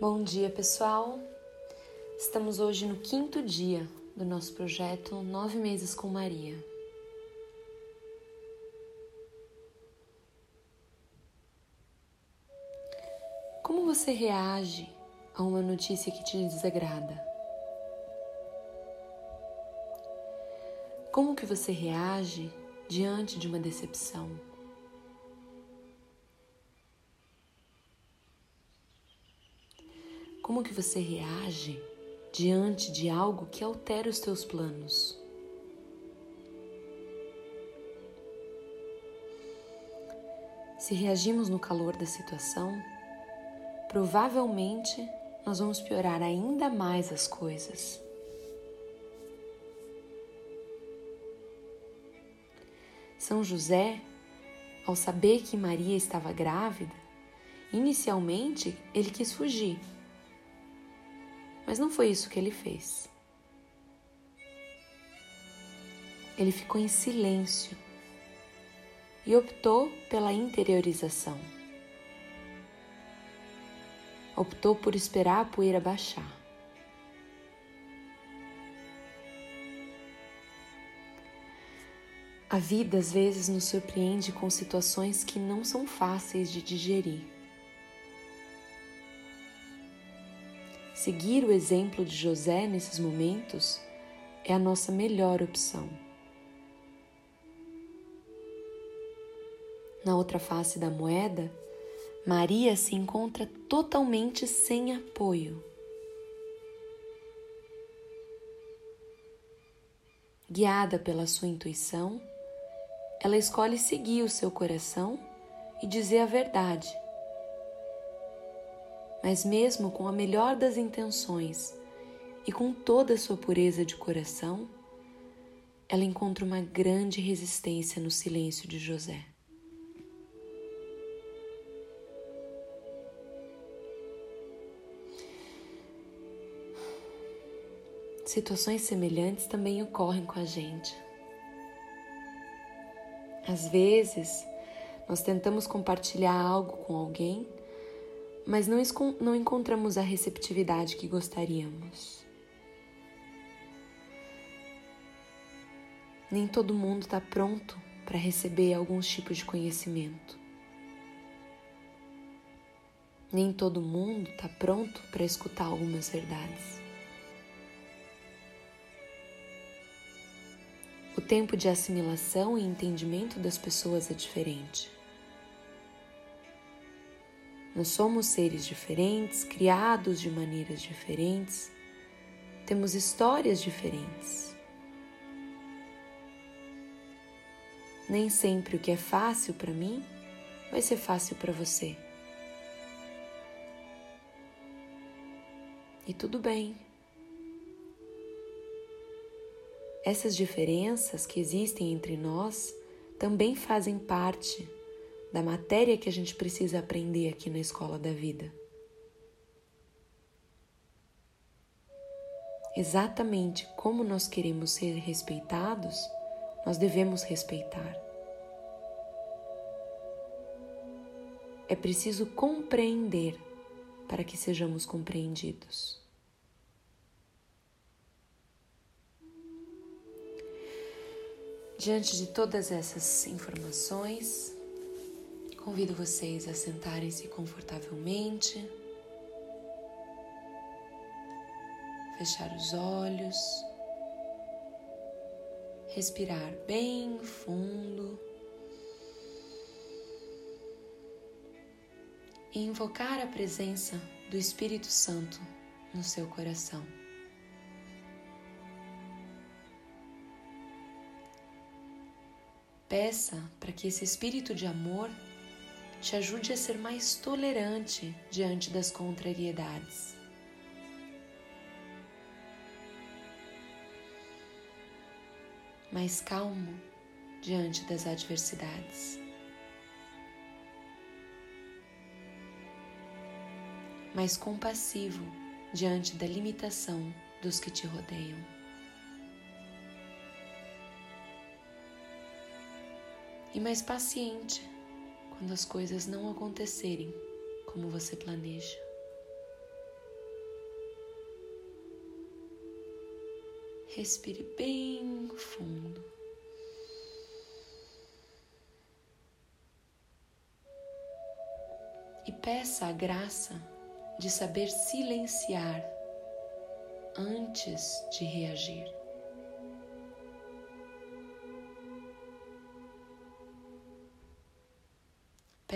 Bom dia, pessoal. Estamos hoje no quinto dia do nosso projeto Nove Meses com Maria. Como você reage a uma notícia que te desagrada? Como que você reage diante de uma decepção? Como que você reage diante de algo que altera os teus planos? Se reagimos no calor da situação, provavelmente nós vamos piorar ainda mais as coisas. São José, ao saber que Maria estava grávida, inicialmente ele quis fugir. Mas não foi isso que ele fez. Ele ficou em silêncio e optou pela interiorização. Optou por esperar a poeira baixar. A vida às vezes nos surpreende com situações que não são fáceis de digerir. Seguir o exemplo de José nesses momentos é a nossa melhor opção. Na outra face da moeda, Maria se encontra totalmente sem apoio. Guiada pela sua intuição, ela escolhe seguir o seu coração e dizer a verdade. Mas, mesmo com a melhor das intenções e com toda a sua pureza de coração, ela encontra uma grande resistência no silêncio de José. Situações semelhantes também ocorrem com a gente. Às vezes, nós tentamos compartilhar algo com alguém, mas não, não encontramos a receptividade que gostaríamos. Nem todo mundo está pronto para receber alguns tipos de conhecimento. Nem todo mundo está pronto para escutar algumas verdades. O tempo de assimilação e entendimento das pessoas é diferente. Nós somos seres diferentes, criados de maneiras diferentes, temos histórias diferentes. Nem sempre o que é fácil para mim vai ser fácil para você. E tudo bem. Essas diferenças que existem entre nós também fazem parte da matéria que a gente precisa aprender aqui na escola da vida. Exatamente como nós queremos ser respeitados, nós devemos respeitar. É preciso compreender para que sejamos compreendidos. Diante de todas essas informações, convido vocês a sentarem-se confortavelmente, fechar os olhos, respirar bem fundo e invocar a presença do Espírito Santo no seu coração. Peça para que esse espírito de amor te ajude a ser mais tolerante diante das contrariedades. Mais calmo diante das adversidades. Mais compassivo diante da limitação dos que te rodeiam. e mais paciente quando as coisas não acontecerem como você planeja. Respire bem fundo. E peça a graça de saber silenciar antes de reagir.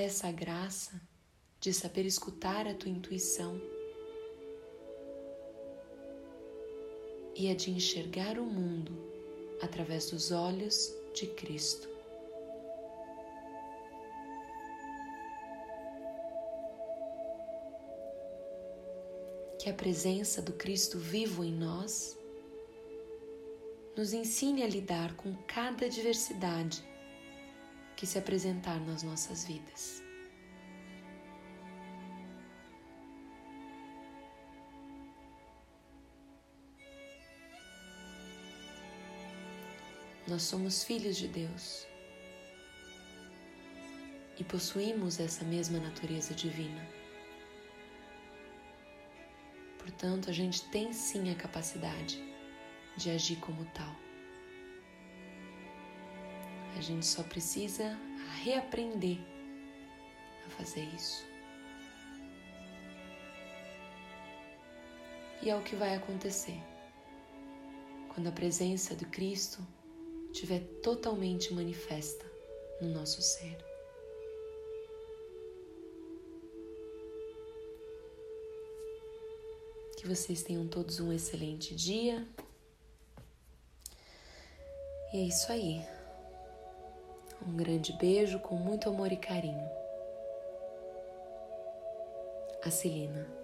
Peça a graça de saber escutar a tua intuição e a de enxergar o mundo através dos olhos de Cristo. Que a presença do Cristo vivo em nós nos ensine a lidar com cada adversidade que se apresentar nas nossas vidas. Nós somos filhos de Deus e possuímos essa mesma natureza divina. Portanto, a gente tem sim a capacidade de agir como tal. A gente só precisa reaprender a fazer isso. E é o que vai acontecer quando a presença do Cristo estiver totalmente manifesta no nosso ser. Que vocês tenham todos um excelente dia. E é isso aí. Um grande beijo com muito amor e carinho. A Celina.